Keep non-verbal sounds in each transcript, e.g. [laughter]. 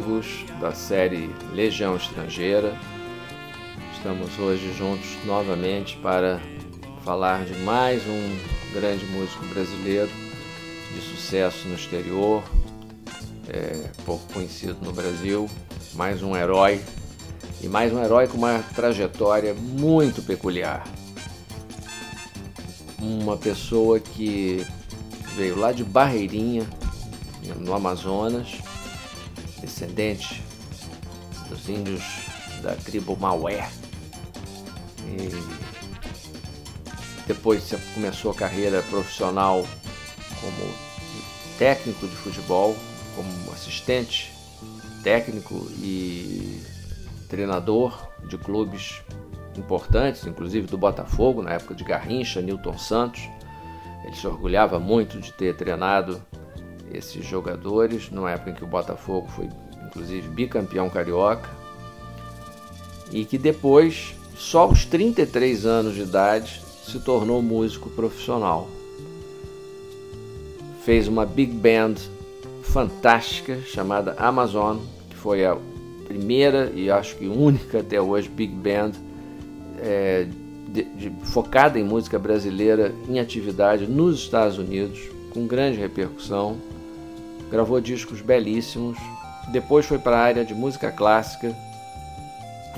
Amigos da série Legião Estrangeira. Estamos hoje juntos novamente para falar de mais um grande músico brasileiro de sucesso no exterior, é, pouco conhecido no Brasil, mais um herói e mais um herói com uma trajetória muito peculiar. Uma pessoa que veio lá de Barreirinha, no Amazonas, descendente dos índios da tribo Maué. E depois começou a carreira profissional como técnico de futebol, como assistente técnico e treinador de clubes importantes, inclusive do Botafogo, na época de Garrincha, Newton Santos. Ele se orgulhava muito de ter treinado esses jogadores, numa época em que o Botafogo foi inclusive bicampeão carioca, e que depois, só aos 33 anos de idade, se tornou músico profissional. Fez uma big band fantástica chamada Amazon, que foi a primeira e acho que única até hoje big band é, de, de, focada em música brasileira em atividade nos Estados Unidos, com grande repercussão. Gravou discos belíssimos, depois foi para a área de música clássica,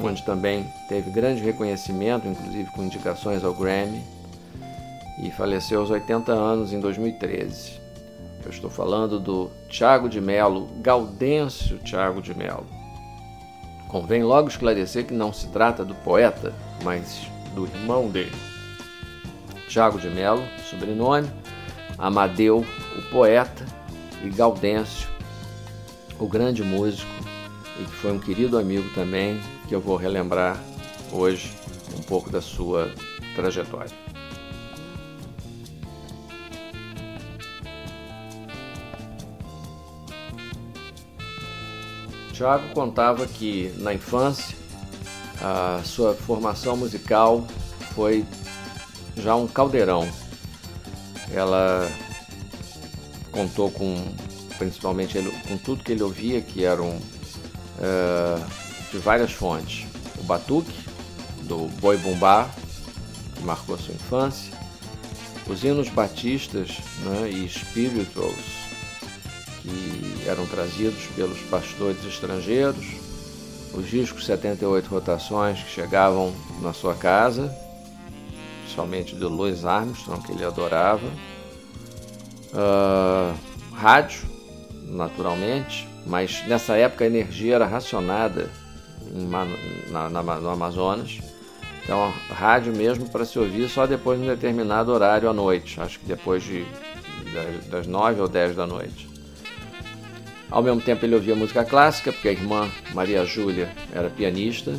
onde também teve grande reconhecimento, inclusive com indicações ao Grammy, e faleceu aos 80 anos em 2013. Eu estou falando do Tiago de Melo, Gaudêncio Tiago de Melo. Convém logo esclarecer que não se trata do poeta, mas do irmão dele. Tiago de Melo, sobrenome, Amadeu, o poeta, e Gaudêncio, o grande músico e que foi um querido amigo também, que eu vou relembrar hoje um pouco da sua trajetória. Tiago contava que na infância a sua formação musical foi já um caldeirão. Ela contou com principalmente ele, com tudo que ele ouvia, que eram uh, de várias fontes. O batuque, do Boi Bumbá, que marcou sua infância, os hinos batistas né, e spirituals, que eram trazidos pelos pastores estrangeiros, os discos 78 rotações que chegavam na sua casa, principalmente do Louis Armstrong, que ele adorava, uh, rádio, naturalmente, mas nessa época a energia era racionada na, na, no Amazonas. Então, rádio mesmo para se ouvir só depois de um determinado horário à noite, acho que depois de, das 9 ou 10 da noite. Ao mesmo tempo ele ouvia música clássica, porque a irmã Maria Júlia era pianista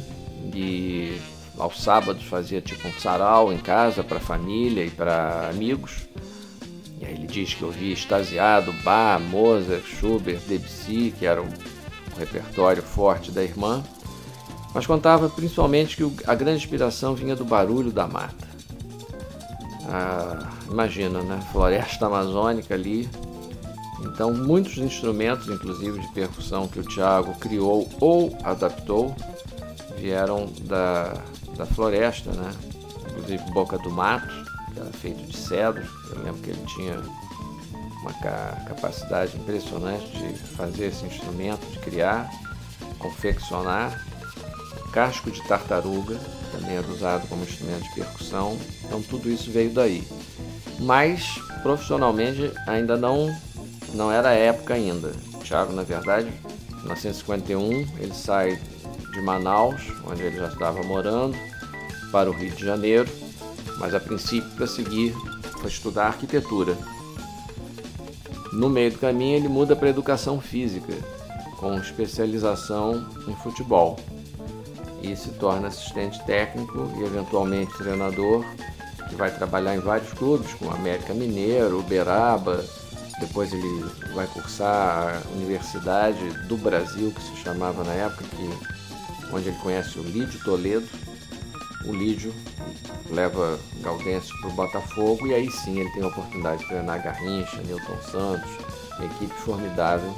e aos sábados fazia tipo um sarau em casa para família e para amigos. Aí ele diz que ouvia extasiado Bach, Mozart, Schubert, Debussy, que era um, repertório forte da irmã, mas contava principalmente que a grande inspiração vinha do barulho da mata. Ah, imagina, né? Floresta amazônica ali, Então, muitos instrumentos, inclusive de percussão, que o Tiago criou ou adaptou, vieram da, da floresta, né? inclusive Boca do Mato, era feito de cedro. Eu lembro que ele tinha uma capacidade impressionante de fazer esse instrumento, de criar, confeccionar. Casco de tartaruga também era usado como instrumento de percussão. Então tudo isso veio daí. Mas profissionalmente ainda não não era a época ainda. O Thiago, na verdade, em 1951, ele sai de Manaus, onde ele já estava morando, para o Rio de Janeiro, mas a princípio para seguir para estudar arquitetura. No meio do caminho ele muda para educação física, com especialização em futebol, e se torna assistente técnico e eventualmente treinador, que vai trabalhar em vários clubes, como América Mineiro, Uberaba, depois ele vai cursar a Universidade do Brasil, que se chamava na época, que, onde ele conhece o Lídio Toledo, o Lídio leva Gaudêncio para o Botafogo e aí sim ele tem a oportunidade de treinar Garrincha, Newton Santos, uma equipe formidável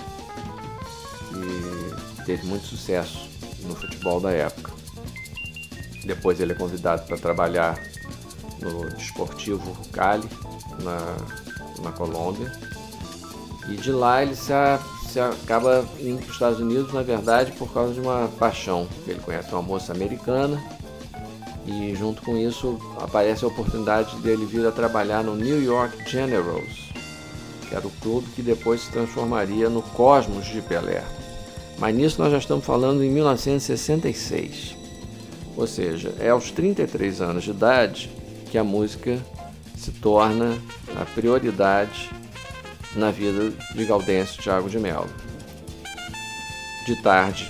e teve muito sucesso no futebol da época. Depois ele é convidado para trabalhar no Desportivo Cali, na, na Colômbia. E de lá ele se, a, se acaba indo para os Estados Unidos, na verdade, por causa de uma paixão. Ele conhece uma moça americana e junto com isso aparece a oportunidade dele vir a trabalhar no New York Generals, que era o clube que depois se transformaria no Cosmos de Pelé. Mas nisso nós já estamos falando em 1966. Ou seja, é aos 33 anos de idade que a música se torna a prioridade na vida de Gaudêncio Tiago de Mello. De tarde,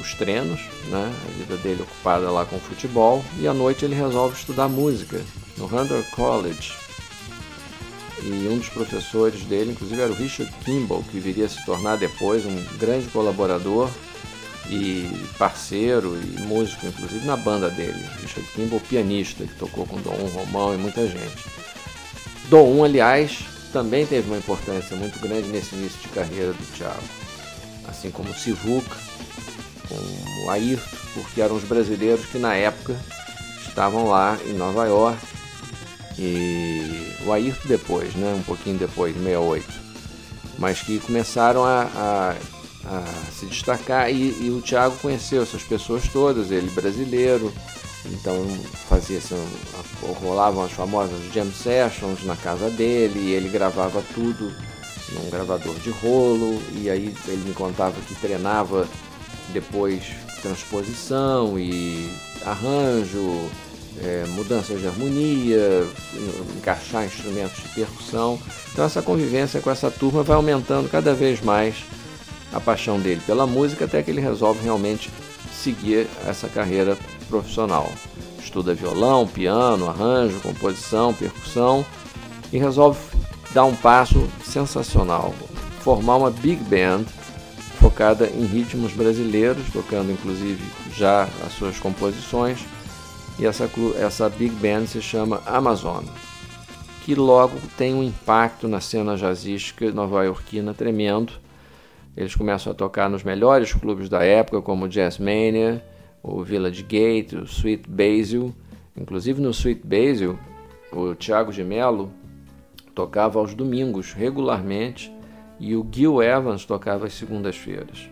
os treinos, né? a vida dele ocupada lá com futebol, e à noite ele resolve estudar música no Hunter College. E um dos professores dele, inclusive, era o Richard Kimball, que viria a se tornar depois um grande colaborador e parceiro e músico, inclusive, na banda dele. Richard Kimball, pianista, que tocou com Dom Romão e muita gente. Dom, aliás, também teve uma importância muito grande nesse início de carreira do Thiago. Assim como Sivuca, com o Ayrton, porque eram os brasileiros que na época estavam lá em Nova York. E o Ayrton depois, né? um pouquinho depois, 68. Mas que começaram a, a, a se destacar e, e, o Thiago conheceu essas pessoas todas, ele brasileiro, então fazia assim, rolavam as famosas jam sessions na casa dele, e ele gravava tudo num gravador de rolo, e aí ele me contava que treinava depois transposição e arranjo, é, mudanças de harmonia, encaixar instrumentos de percussão. Então essa convivência com essa turma vai aumentando cada vez mais a paixão dele pela música até que ele resolve realmente seguir essa carreira profissional. Estuda violão, piano, arranjo, composição, percussão e resolve dar um passo sensacional, formar uma big band focada em ritmos brasileiros, tocando inclusive já as suas composições. E essa, essa big band se chama Amazon, que logo tem um impacto na cena jazzística nova-iorquina tremendo. Eles começam a tocar nos melhores clubes da época, como o Jazz Mania, o Village Gate, o Sweet Basil. Inclusive no Sweet Basil, o Thiago de Mello tocava aos domingos regularmente e o Gil Evans tocava às segundas-feiras.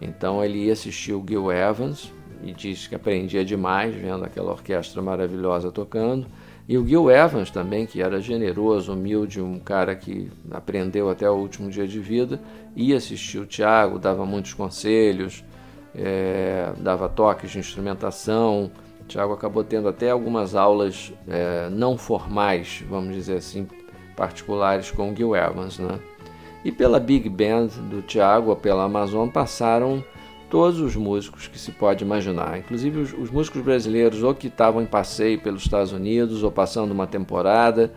Então ele ia assistir o Gil Evans e disse que aprendia demais vendo aquela orquestra maravilhosa tocando. E o Gil Evans também, que era generoso, humilde, um cara que aprendeu até o último dia de vida, ia assistir o Tiago, dava muitos conselhos, é, dava toques de instrumentação. O Tiago acabou tendo até algumas aulas é, não formais, vamos dizer assim, particulares com o Gil Evans, né? E pela Big Band do Thiago, ou pela Amazon, passaram todos os músicos que se pode imaginar, inclusive os, os músicos brasileiros ou que estavam em passeio pelos Estados Unidos, ou passando uma temporada,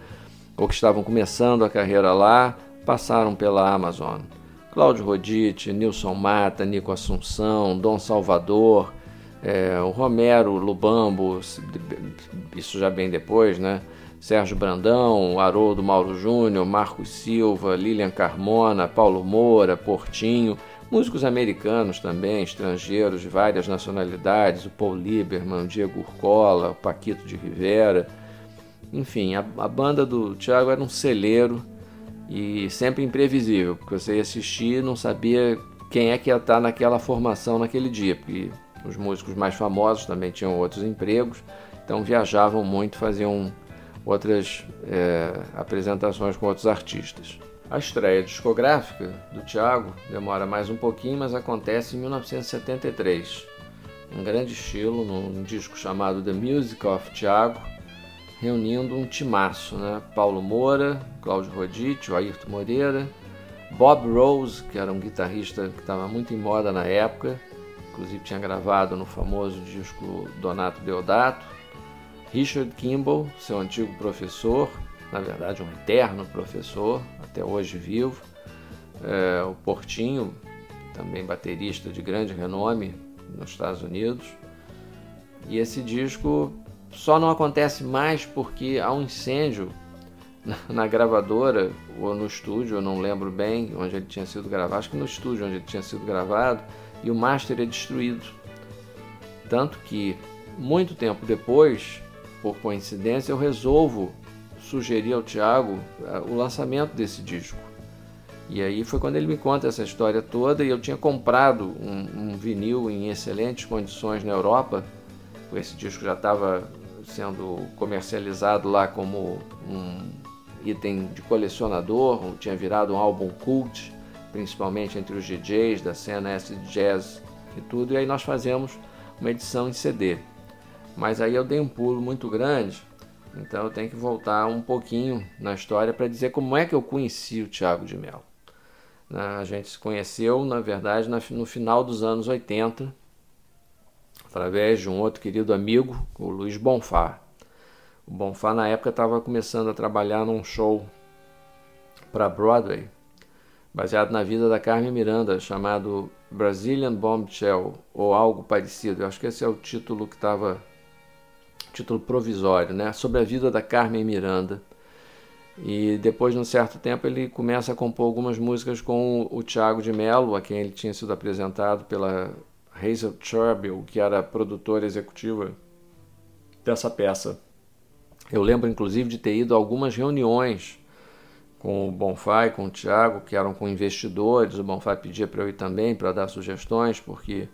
ou que estavam começando a carreira lá, passaram pela Amazon. Cláudio Rodite, Nilson Mata, Nico Assunção, Dom Salvador, é, o Romero Lubambo, isso já bem depois, né? Sérgio Brandão, Haroldo Mauro Júnior, Marcos Silva, Lilian Carmona, Paulo Moura, Portinho, músicos americanos também, estrangeiros de várias nacionalidades, o Paul Lieberman, Diego Urcola, o Paquito de Rivera. Enfim, a, a banda do Thiago era um celeiro e sempre imprevisível, porque você ia assistir e não sabia quem é que ia estar naquela formação naquele dia, porque os músicos mais famosos também tinham outros empregos, então viajavam muito, faziam outras é, apresentações com outros artistas. A estreia discográfica do Thiago demora mais um pouquinho, mas acontece em 1973. Um grande estilo, num disco chamado The Music of Thiago, reunindo um timaço, né? Paulo Moura, Cláudio Rodite, Ayrton Moreira, Bob Rose, que era um guitarrista que estava muito em moda na época, inclusive tinha gravado no famoso disco Donato Deodato, Richard Kimball, seu antigo professor, na verdade um eterno professor, até hoje vivo, é, o Portinho, também baterista de grande renome nos Estados Unidos. E esse disco só não acontece mais porque há um incêndio na, gravadora ou no estúdio, eu não lembro bem onde ele tinha sido gravado, acho que no estúdio onde ele tinha sido gravado, e o master é destruído. Tanto que, muito tempo depois, por coincidência, eu resolvo sugerir ao Tiago eh, o lançamento desse disco. E aí foi quando ele me conta essa história toda e eu tinha comprado um, um vinil em excelentes condições na Europa. Esse disco já estava sendo comercializado lá como um item de colecionador, tinha virado um álbum cult, principalmente entre os DJs da cena acid jazz e tudo. E aí nós fazemos uma edição em CD. Mas aí eu dei um pulo muito grande então eu tenho que voltar um pouquinho na história para dizer como é que eu conheci o Tiago de Mello. Né, a gente se conheceu, na verdade, no final dos anos 80, através de um outro querido amigo, o Luiz Bonfá. O Bonfá, na época, estava começando a trabalhar num show para Broadway, baseado na vida da Carmen Miranda, chamado Brazilian Bombshell, ou algo parecido. Eu acho que esse é o título que estava título provisório, né, sobre a vida da Carmen Miranda. E depois, de um certo tempo, ele começa a compor algumas músicas com o Tiago de Mello, a quem ele tinha sido apresentado pela Hazel Churbill, que era produtora executiva dessa peça. Eu lembro, inclusive, de ter ido a algumas reuniões com o Bonfai, com o Tiago, que eram com investidores. O Bonfai pedia para eu ir também para dar sugestões, porque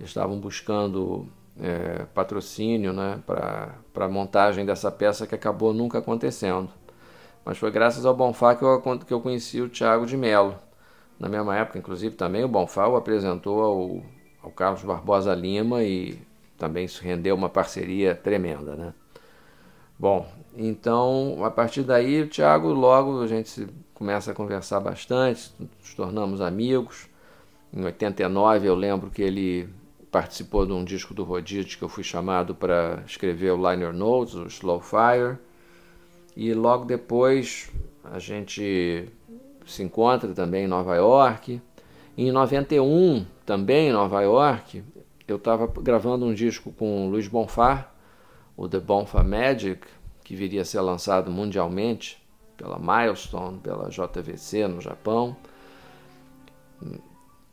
estavam buscando é, patrocínio né, para a montagem dessa peça que acabou nunca acontecendo. Mas foi graças ao Bonfá que eu, que eu conheci o Tiago de Mello. Na mesma época, inclusive, também o Bonfá o apresentou ao, ao Carlos Barbosa Lima e também se rendeu uma parceria tremenda. Né? Bom, então a partir daí o Tiago logo a gente começa a conversar bastante, nos tornamos amigos. Em 89 eu lembro que ele participou de um disco do Rodite que eu fui chamado para escrever o liner notes, o Slow Fire. E logo depois a gente se encontra também em Nova York. em 91, também em Nova York, eu estava gravando um disco com o Luiz Bonfá, o The Bonfá Magic, que viria a ser lançado mundialmente pela Milestone, pela JVC no Japão.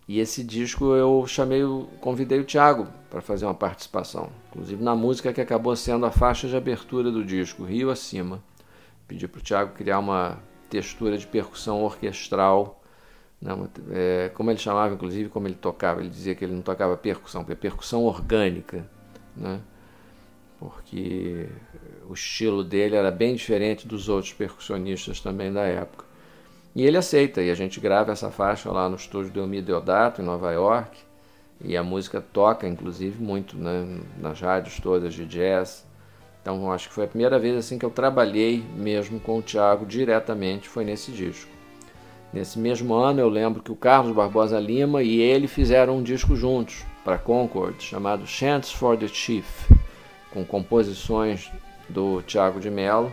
E esse disco eu chamei, convidei o Thiago para fazer uma participação, inclusive na música que acabou sendo a faixa de abertura do disco, Rio Acima. Pedi para o Thiago criar uma textura de percussão orquestral, né, é, como ele chamava, inclusive, como ele tocava. Ele dizia que ele não tocava percussão, é percussão orgânica, né, porque o estilo dele era bem diferente dos outros percussionistas também da época. E ele aceita, e a gente grava essa faixa lá no estúdio do Elmi Deodato, em Nova York, e a música toca, inclusive, muito né, nas rádios todas de jazz. Então, acho que foi a primeira vez assim que eu trabalhei mesmo com o Thiago diretamente, foi nesse disco. Nesse mesmo ano, eu lembro que o Carlos Barbosa Lima e ele fizeram um disco juntos para Concord, chamado Chants for the Chief, com composições do Thiago de Mello.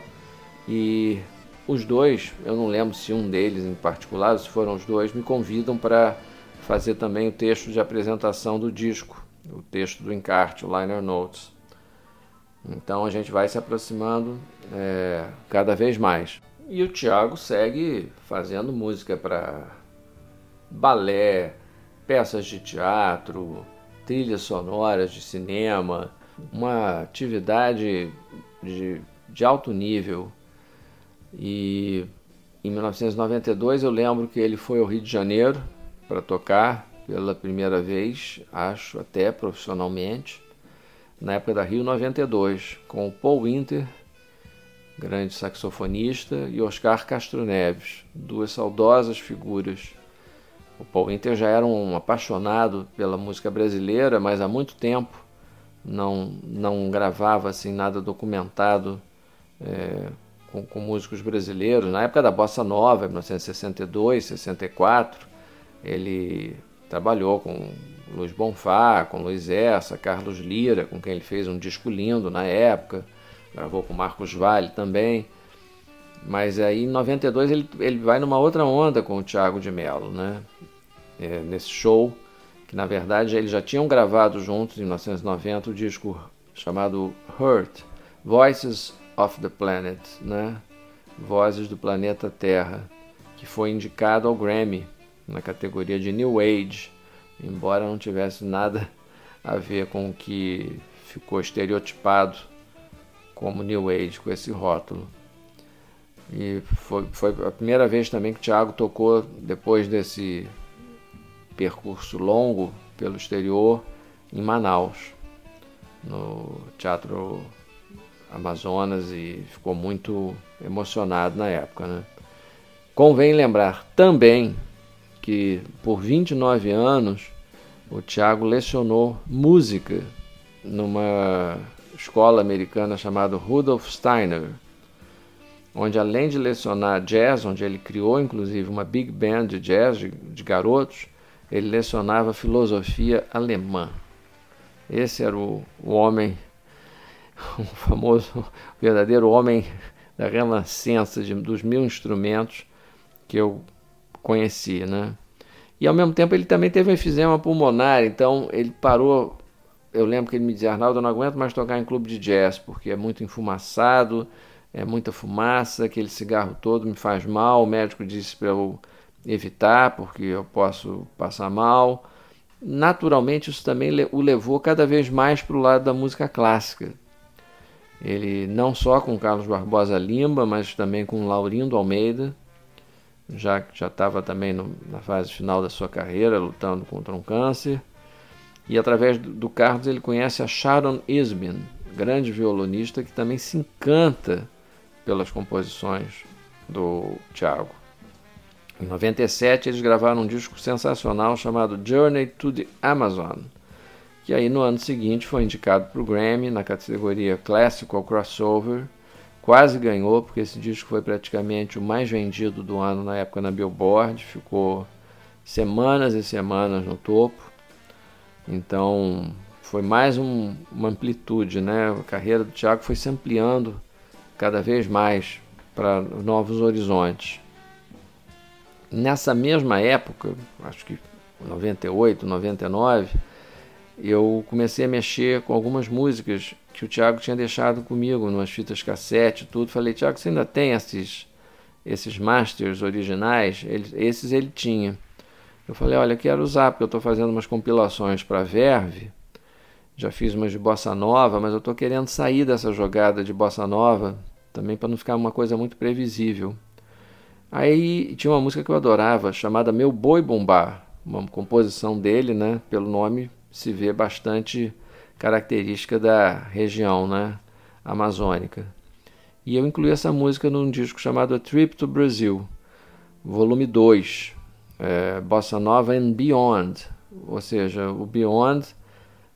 E os dois, eu não lembro se um deles em particular, se foram os dois, me convidam para fazer também o texto de apresentação do disco, o texto do encarte, o liner notes. Então a gente vai se aproximando é, cada vez mais. E o Thiago segue fazendo música para balé, peças de teatro, trilhas sonoras de cinema, uma atividade de, de alto nível. E em 1992 eu lembro que ele foi ao Rio de Janeiro para tocar pela primeira vez, acho até profissionalmente, na época da Rio 92, com o Paul Winter, grande saxofonista, e Oscar Castro Neves, duas saudosas figuras. O Paul Winter já era um apaixonado pela música brasileira, mas há muito tempo não, não gravava assim nada documentado é, com, com, músicos brasileiros. Na época da Bossa Nova, 1962, 64, ele trabalhou com Luiz Bonfá, com Luiz Essa, Carlos Lira, com quem ele fez um disco lindo na época, gravou com Marcos Vale também. Mas aí em 92 ele, ele vai numa outra onda com o Thiago de Mello, né? É, nesse show, que na verdade eles já tinham gravado juntos em 1990 o disco chamado Hurt, Voices of the Planet, né? Vozes do Planeta Terra, que foi indicado ao Grammy na categoria de New Age, embora não tivesse nada a ver com o que ficou estereotipado como New Age, com esse rótulo. E foi, foi a primeira vez também que o Thiago tocou, depois desse percurso longo pelo exterior, em Manaus, no Teatro Amazonas, e ficou muito emocionado na época. Né? Convém lembrar também que por 29 anos o Tiago lecionou música numa escola americana chamada Rudolf Steiner, onde além de lecionar jazz, onde ele criou inclusive uma big band de jazz de, de garotos, ele lecionava filosofia alemã. Esse era o, o homem, o [laughs] famoso, verdadeiro homem da renascença de, dos mil instrumentos que eu conheci, né? E ao mesmo tempo ele também teve um enfisema pulmonar, então ele parou. Eu lembro que ele me dizia: Arnaldo, eu não aguento mais tocar em clube de jazz, porque é muito enfumaçado, é muita fumaça, aquele cigarro todo me faz mal. O médico disse para eu evitar, porque eu posso passar mal. Naturalmente, isso também o levou cada vez mais para o lado da música clássica. Ele não só com Carlos Barbosa Limba, mas também com Laurindo Almeida já já estava também no, na fase final da sua carreira, lutando contra um câncer. E através do, do Carlos ele conhece a Sharon Isbin, grande violonista que também se encanta pelas composições do Thiago. Em 97 eles gravaram um disco sensacional chamado Journey to the Amazon, que aí no ano seguinte foi indicado para o Grammy na categoria Classical Crossover quase ganhou, porque esse disco foi praticamente o mais vendido do ano na época na Billboard, ficou semanas e semanas no topo. Então foi mais um, uma amplitude, né? A carreira do Thiago foi se ampliando cada vez mais para novos horizontes. Nessa mesma época, acho que 98, 99, eu comecei a mexer com algumas músicas que o Thiago tinha deixado comigo, umas fitas cassete tudo. Falei, Thiago, você ainda tem esses, esses masters originais? Ele, esses ele tinha. Eu falei, olha, quero usar, porque eu estou fazendo umas compilações para Verve. Já fiz umas de bossa nova, mas eu estou querendo sair dessa jogada de bossa nova, também para não ficar uma coisa muito previsível. Aí tinha uma música que eu adorava, chamada Meu Boi Bombar, uma composição dele, né? Pelo nome se vê bastante característica da região né, amazônica. E eu incluí essa música num disco chamado A Trip to Brazil, volume 2, é, Bossa Nova and Beyond, ou seja, o Beyond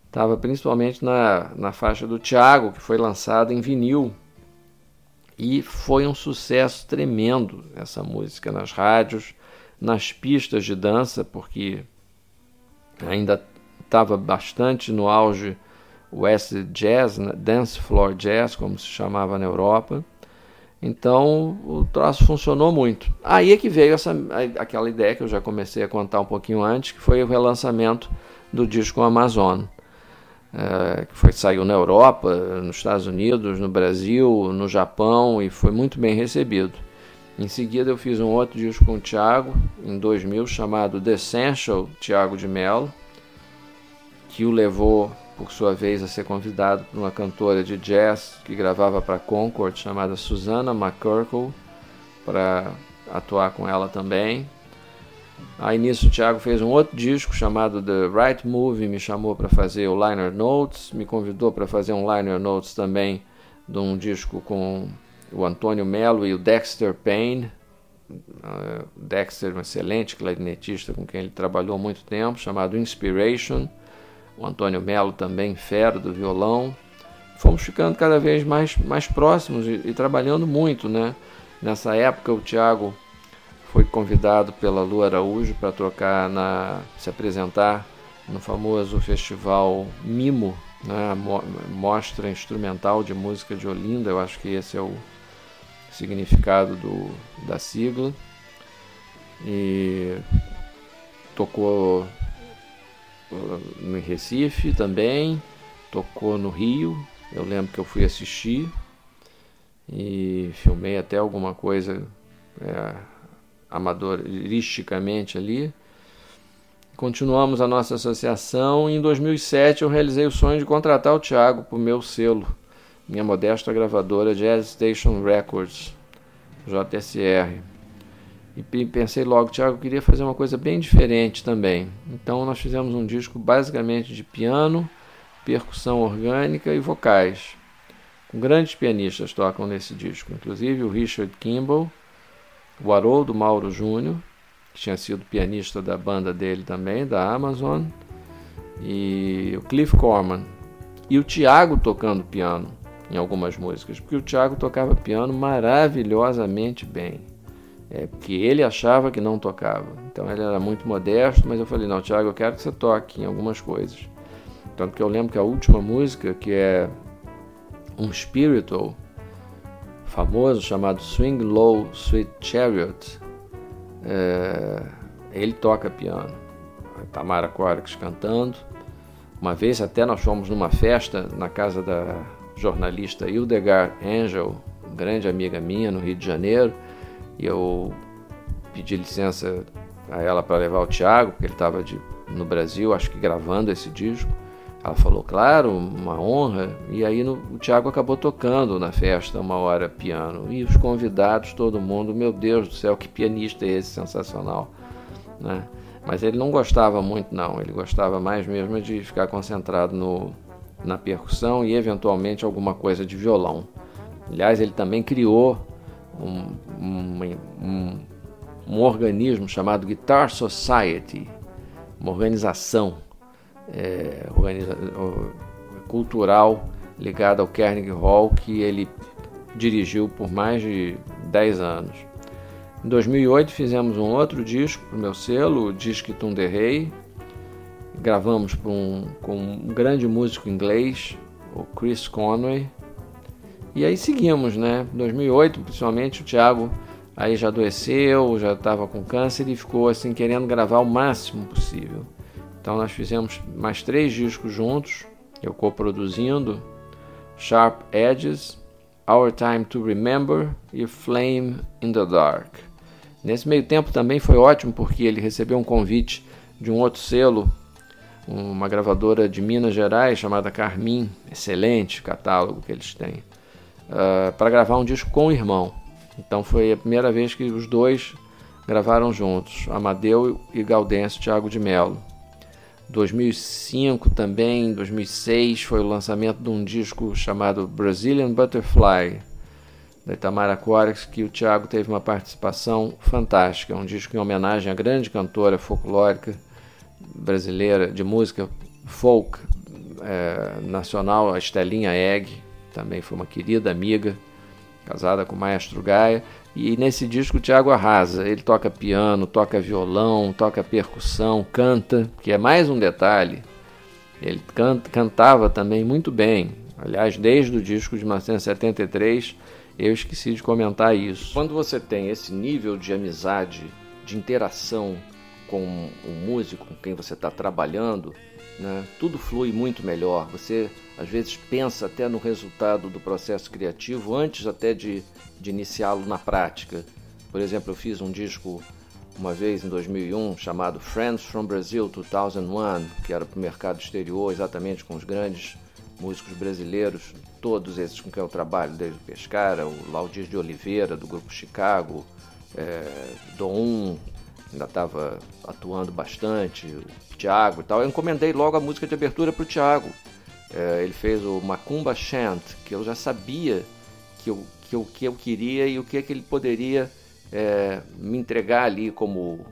estava principalmente na, na faixa do Thiago, que foi lançada em vinil. E foi um sucesso tremendo essa música nas rádios, nas pistas de dança, porque ainda estava bastante no auge acid jazz, né? dance floor jazz, como se chamava na Europa. Então o troço funcionou muito. Aí é que veio essa, aquela ideia que eu já comecei a contar um pouquinho antes, que foi o relançamento do disco Amazon. é, que foi, saiu na Europa, nos Estados Unidos, no Brasil, no Japão e foi muito bem recebido. Em seguida eu fiz um outro disco com o Thiago, em 2000, chamado The Essential Thiago de Mello, que o levou, por sua vez, a ser convidado por uma cantora de jazz que gravava para Concord, chamada Susana McCurkle, para atuar com ela também. Aí nisso o Thiago fez um outro disco chamado The Right Movie, me chamou para fazer o Liner Notes, me convidou para fazer um Liner Notes também de um disco com o Antônio Melo e o Dexter Payne. Uh, Dexter, um excelente clarinetista com quem ele trabalhou há muito tempo, chamado Inspiration. O Antônio Melo também, fera do violão. Fomos ficando cada vez mais, mais próximos e, e trabalhando muito, né? Nessa época o Thiago foi convidado pela Lu Araújo para tocar na se apresentar no famoso festival Mimo, né, mostra instrumental de música de Olinda. Eu acho que esse é o significado do, da sigla. E tocou no Recife também, tocou no Rio. Eu lembro que eu fui assistir e filmei até alguma coisa é, amadoristicamente ali. Continuamos a nossa associação e em 2007 eu realizei o sonho de contratar o Thiago para o meu selo, minha modesta gravadora Jazz Station Records, JSR. E pensei logo, Thiago, eu queria fazer uma coisa bem diferente também. Então nós fizemos um disco basicamente de piano, percussão orgânica e vocais. Grandes pianistas tocam nesse disco, inclusive o Richard Kimball, o Haroldo Mauro Júnior, que tinha sido pianista da banda dele também, da Amazon, e o Cliff Corman, e o Tiago tocando piano em algumas músicas, porque o Tiago tocava piano maravilhosamente bem. É, porque ele achava que não tocava. Então ele era muito modesto, mas eu falei: Não, Tiago, eu quero que você toque em algumas coisas. Tanto que eu lembro que a última música, que é um spiritual, famoso chamado Swing Low Sweet Chariot. É, ele toca piano. A Tamara Corix cantando. Uma vez até nós fomos numa festa na casa da jornalista Hildegard Angel, grande amiga minha no Rio de Janeiro, e eu pedi licença a ela para levar o Thiago, porque ele estava no Brasil, acho que gravando esse disco. Ela falou, claro, uma honra. E aí no, o Tiago acabou tocando na festa uma hora piano. E os convidados, todo mundo, meu Deus do céu, que pianista é esse, sensacional. Né? Mas ele não gostava muito, não. Ele gostava mais mesmo de ficar concentrado no, na percussão e eventualmente alguma coisa de violão. Aliás, ele também criou um, um, um, um organismo chamado Guitar Society, uma organização é, cultural ligado ao Carnegie Hall que ele dirigiu por mais de 10 anos. Em 2008 fizemos um outro disco para o meu selo, o Disque Tunde Rei. Gravamos um, com um grande músico inglês, o Chris Conway. E aí seguimos, né? Em 2008, principalmente, o Thiago aí já adoeceu, já estava com câncer e ficou assim querendo gravar o máximo possível. Então nós fizemos mais três discos juntos, eu co-produzindo Sharp Edges, Our Time to Remember e Flame in the Dark. Nesse meio tempo também foi ótimo porque ele recebeu um convite de um outro selo, uma gravadora de Minas Gerais chamada Carmin, excelente catálogo que eles têm, uh, para gravar um disco com o irmão. Então foi a primeira vez que os dois gravaram juntos, Amadeu e Gaudêncio Thiago de Mello. 2005 também, 2006 foi o lançamento de um disco chamado Brazilian Butterfly da Itamara Corex, que o Thiago teve uma participação fantástica. É um disco em homenagem à grande cantora folclórica brasileira de música folk é, nacional, a Estelinha Egg, também foi uma querida amiga, casada com o Maestro Gaia. E nesse disco o Thiago arrasa. Ele toca piano, toca violão, toca percussão, canta, que é mais um detalhe. Ele canta, cantava também muito bem. Aliás, desde o disco de 1973, eu esqueci de comentar isso. Quando você tem esse nível de amizade, de interação com o músico com quem você está trabalhando, né? tudo flui muito melhor. Você às vezes pensa até no resultado do processo criativo antes até de, de iniciá-lo na prática. Por exemplo, eu fiz um disco uma vez em 2001 chamado Friends from Brazil 2001, que era para o mercado exterior, exatamente com os grandes músicos brasileiros, todos esses com quem eu trabalho, desde o Pescara, o Laudir de Oliveira, do Grupo Chicago, é, Dom ainda estava atuando bastante, o Thiago e tal. Eu encomendei logo a música de abertura para o Thiago. É, ele fez o Macumba Chant, que eu já sabia que eu, que eu, que eu queria e o que, que ele poderia é, me entregar ali como,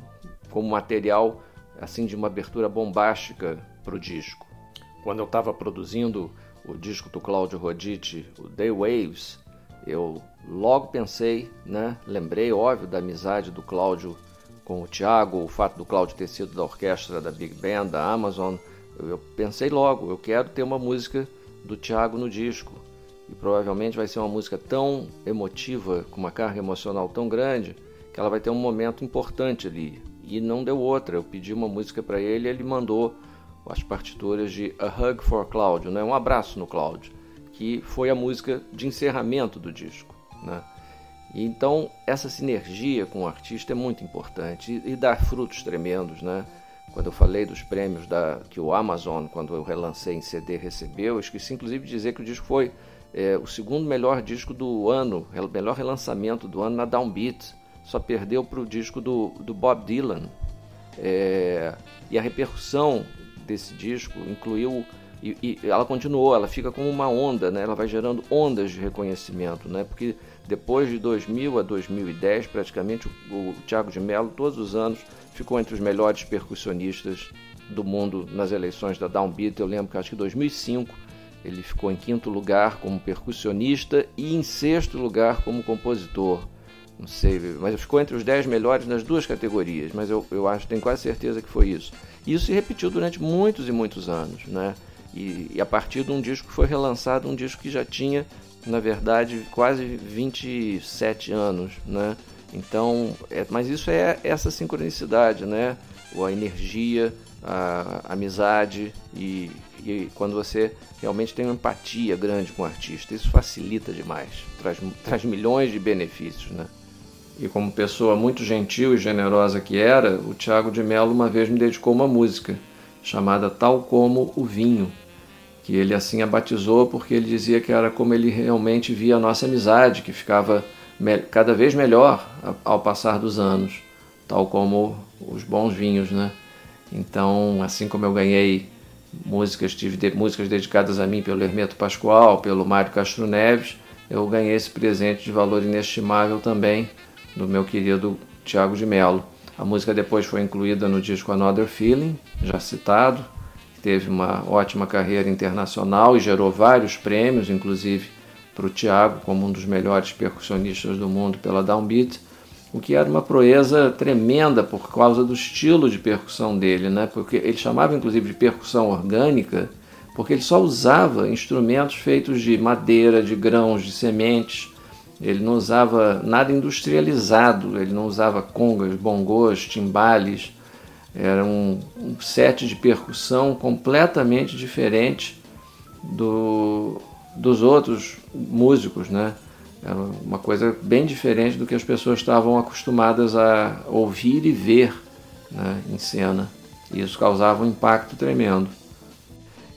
como material assim de uma abertura bombástica para o disco. Quando eu estava produzindo o disco do Claudio Roditi, o Day Waves, eu logo pensei, né, lembrei, óbvio, da amizade do Cláudio com o Thiago, o fato do Cláudio ter sido da orquestra da Big Band, da Amazon. Eu, pensei logo, eu quero ter uma música do Thiago no disco. E provavelmente vai ser uma música tão emotiva, com uma carga emocional tão grande, que ela vai ter um momento importante ali. E não deu outra. Eu pedi uma música para ele ele mandou as partituras de A Hug for Cláudio, né? um abraço no Cláudio, que foi a música de encerramento do disco. Né? Então, essa sinergia com o artista é muito importante e, e dá frutos tremendos. Né? Quando eu falei dos prêmios da, que o Amazon, quando eu relancei em CD, recebeu, eu esqueci inclusive de dizer que o disco foi é, o segundo melhor disco do ano, o melhor relançamento do ano na Downbeat. Só perdeu para o disco do, do Bob Dylan. É, e a repercussão desse disco incluiu e, e, ela continuou, ela fica como uma onda, né? Ela vai gerando ondas de reconhecimento, né? Porque depois de 2000 a 2010, praticamente o, Thiago de Mello, todos os anos, ficou entre os melhores percussionistas do mundo nas eleições da Downbeat. Eu lembro que acho que em 2005 ele ficou em quinto lugar como percussionista e em sexto lugar como compositor. Não sei, mas ficou entre os dez melhores nas duas categorias, mas eu, eu acho, tenho quase certeza que foi isso. E isso se repetiu durante muitos e muitos anos, né? E, e, a partir de um disco que foi relançado, um disco que já tinha, na verdade, quase 27 anos, né? Então, é, mas isso é essa sincronicidade, né? A energia, a, a amizade e, e, quando você realmente tem uma empatia grande com o artista, isso facilita demais, traz, [laughs] traz milhões de benefícios, né? E como pessoa muito gentil e generosa que era, o Tiago de Mello uma vez me dedicou uma música chamada Tal Como o Vinho, que ele assim a batizou porque ele dizia que era como ele realmente via a nossa amizade, que ficava cada vez melhor ao passar dos anos, tal como os bons vinhos, né? Então, assim como eu ganhei músicas, tive de, músicas dedicadas a mim pelo Hermeto Pascoal, pelo Mário Castro Neves, eu ganhei esse presente de valor inestimável também do meu querido Tiago de Mello. A música depois foi incluída no disco Another Feeling, já citado, teve uma ótima carreira internacional e gerou vários prêmios, inclusive para o Tiago como um dos melhores percussionistas do mundo pela Downbeat, o que era uma proeza tremenda por causa do estilo de percussão dele, né? Porque ele chamava inclusive de percussão orgânica, porque ele só usava instrumentos feitos de madeira, de grãos, de sementes ele não usava nada industrializado, ele não usava congas, bongos, timbales. Era um, um set de percussão completamente diferente do, dos outros músicos, né? Era uma coisa bem diferente do que as pessoas estavam acostumadas a ouvir e ver né, em cena. E isso causava um impacto tremendo.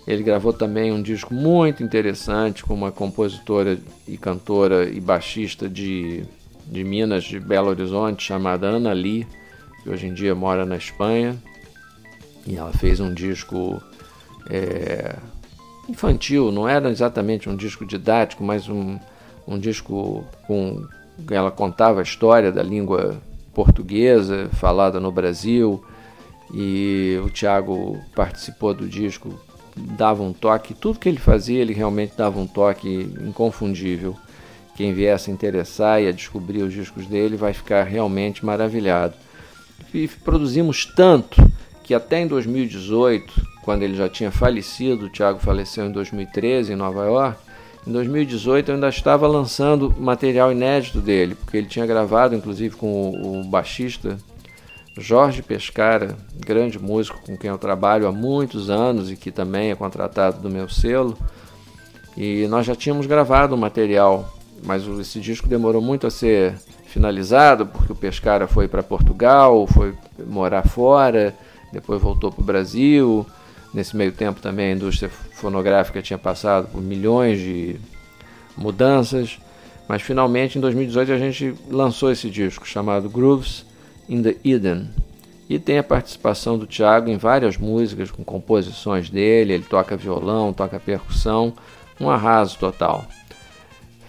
Ele gravou também um disco muito interessante com uma compositora e cantora e baixista de, de Minas, de Belo Horizonte, chamada Ana Lee, que hoje em dia mora na Espanha. E ela fez um disco é, infantil, não era exatamente um disco didático, mas um, um disco com. Ela contava a história da língua portuguesa falada no Brasil. E o Tiago participou do disco dava um toque, tudo que ele fazia, ele realmente dava um toque inconfundível. Quem viesse a interessar e a descobrir os discos dele vai ficar realmente maravilhado. E produzimos tanto que até em 2018, quando ele já tinha falecido, o Thiago faleceu em 2013 em Nova York, em 2018 eu ainda estava lançando material inédito dele, porque ele tinha gravado inclusive com o baixista Jorge Pescara, grande músico com quem eu trabalho há muitos anos e que também é contratado do meu selo. E nós já tínhamos gravado o material, mas esse disco demorou muito a ser finalizado porque o Pescara foi para Portugal, foi morar fora, depois voltou para o Brasil. Nesse meio tempo também a indústria fonográfica tinha passado por milhões de mudanças, mas finalmente em 2018 a gente lançou esse disco chamado Grooves in the Eden. E tem a participação do Thiago em várias músicas com composições dele, ele toca violão, toca percussão, um arraso total.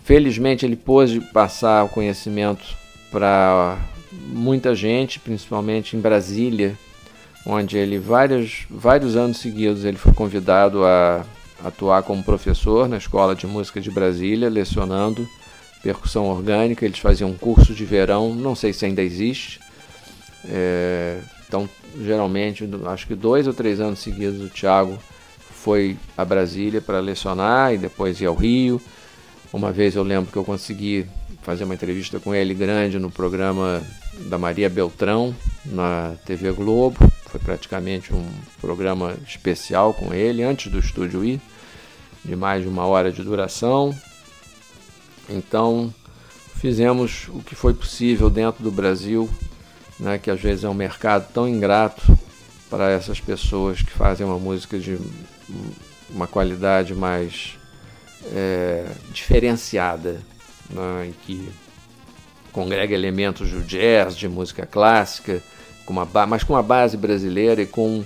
Felizmente ele pôde passar o conhecimento para muita gente, principalmente em Brasília, onde ele vários, vários anos seguidos ele foi convidado a atuar como professor na Escola de Música de Brasília, lecionando percussão orgânica. Eles faziam um curso de verão, não sei se ainda existe. É, então, geralmente, acho que dois ou três anos seguidos, o Thiago foi a Brasília para lecionar e depois ia ao Rio. Uma vez eu lembro que eu consegui fazer uma entrevista com ele grande no programa da Maria Beltrão na TV Globo. Foi praticamente um programa especial com ele antes do estúdio ir, de mais de uma hora de duração. Então fizemos o que foi possível dentro do Brasil, né, que às vezes é um mercado tão ingrato para essas pessoas que fazem uma música de uma qualidade mais é, diferenciada, né, e que congrega elementos do jazz, de música clássica, com uma, mas com uma base brasileira e com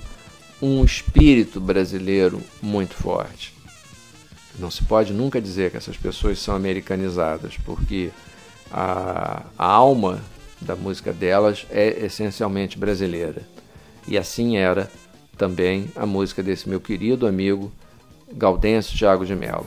um espírito brasileiro muito forte. Não se pode nunca dizer que essas pessoas são americanizadas, porque a, a alma da música delas é essencialmente brasileira. E assim era também a música desse meu querido amigo Gaudêncio Thiago de Mello.